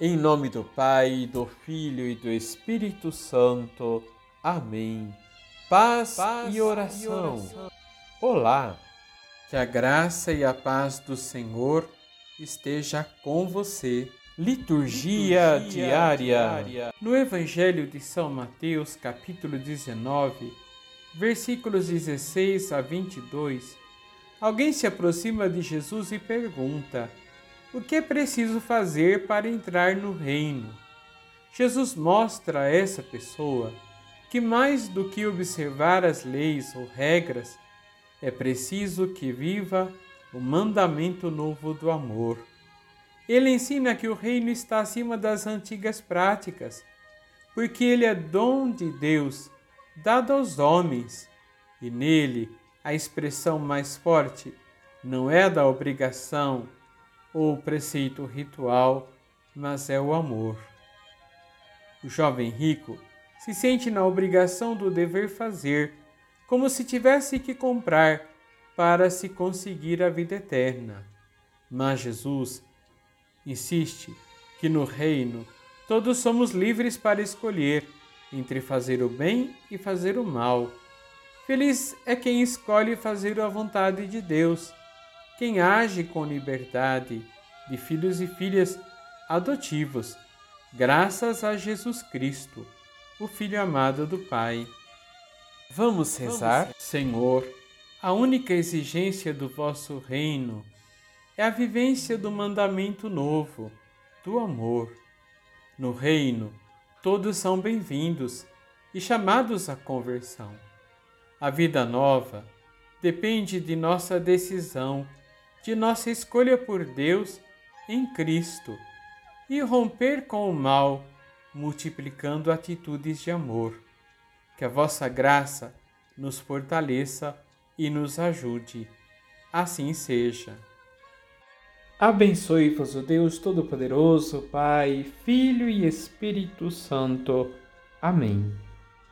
Em nome do Pai, do Filho e do Espírito Santo. Amém. Paz, paz e, oração. e oração. Olá, que a graça e a paz do Senhor esteja com você. Liturgia, Liturgia diária. diária. No Evangelho de São Mateus, capítulo 19, versículos 16 a 22, alguém se aproxima de Jesus e pergunta: o que é preciso fazer para entrar no reino. Jesus mostra a essa pessoa que, mais do que observar as leis ou regras, é preciso que viva o mandamento novo do amor. Ele ensina que o reino está acima das antigas práticas, porque ele é dom de Deus, dado aos homens, e nele a expressão mais forte não é da obrigação ou preceito ritual, mas é o amor. O jovem rico se sente na obrigação do dever fazer, como se tivesse que comprar para se conseguir a vida eterna. Mas Jesus insiste que no reino todos somos livres para escolher entre fazer o bem e fazer o mal. Feliz é quem escolhe fazer a vontade de Deus quem age com liberdade de filhos e filhas adotivos, graças a Jesus Cristo, o Filho amado do Pai. Vamos rezar, Vamos. Senhor. A única exigência do vosso reino é a vivência do mandamento novo, do amor. No reino, todos são bem-vindos e chamados à conversão. A vida nova depende de nossa decisão de nossa escolha por Deus em Cristo e romper com o mal, multiplicando atitudes de amor. Que a vossa graça nos fortaleça e nos ajude. Assim seja. Abençoe-vos o Deus Todo-Poderoso, Pai, Filho e Espírito Santo. Amém.